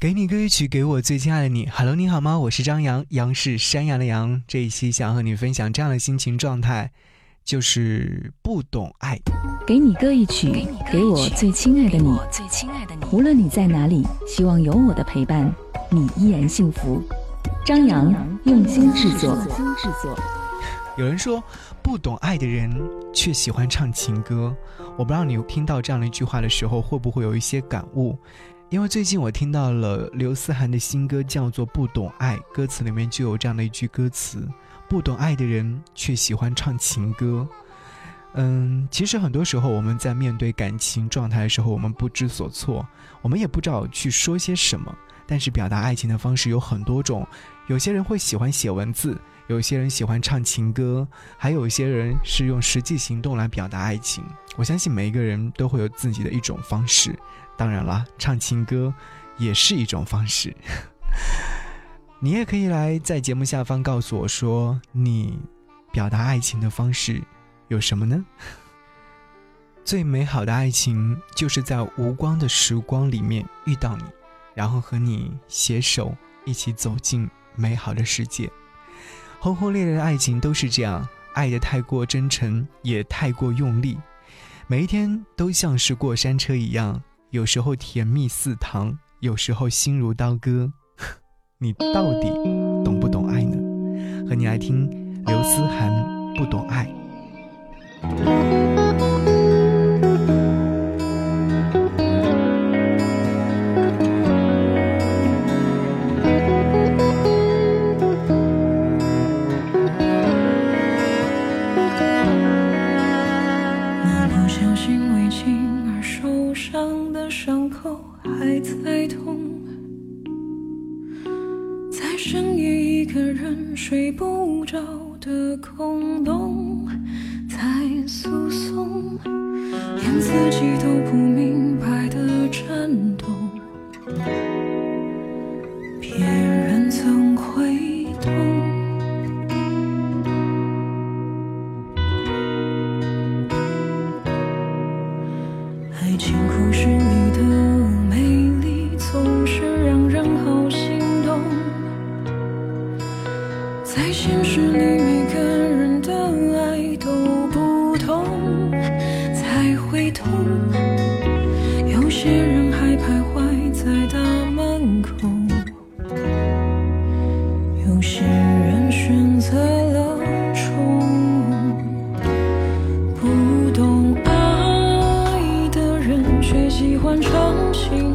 给你歌一曲，给我最亲爱的你。Hello，你好吗？我是张扬，杨是山羊的羊。这一期想和你分享这样的心情状态，就是不懂爱。给你歌一曲，给我最亲爱的你。无论你在哪里，希望有我的陪伴，你依然幸福。张扬用心制作。有人说，不懂爱的人却喜欢唱情歌。我不知道你听到这样的一句话的时候，会不会有一些感悟？因为最近我听到了刘思涵的新歌，叫做《不懂爱》，歌词里面就有这样的一句歌词：“不懂爱的人却喜欢唱情歌。”嗯，其实很多时候我们在面对感情状态的时候，我们不知所措，我们也不知道去说些什么。但是表达爱情的方式有很多种，有些人会喜欢写文字，有些人喜欢唱情歌，还有一些人是用实际行动来表达爱情。我相信每一个人都会有自己的一种方式。当然了，唱情歌也是一种方式。你也可以来在节目下方告诉我说，你表达爱情的方式有什么呢？最美好的爱情就是在无光的时光里面遇到你，然后和你携手一起走进美好的世界。轰轰烈烈的爱情都是这样，爱的太过真诚，也太过用力，每一天都像是过山车一样。有时候甜蜜似糖，有时候心如刀割，你到底懂不懂爱呢？和你来听刘思涵《不懂爱》。的人睡不着的空洞在诉讼，连自己都不明白的颤动，别人怎会懂？爱情故事在现实里，每个人的爱都不同，才会痛。有些人还徘徊在大门口，有些人选择了冲。不懂爱的人，却喜欢长情。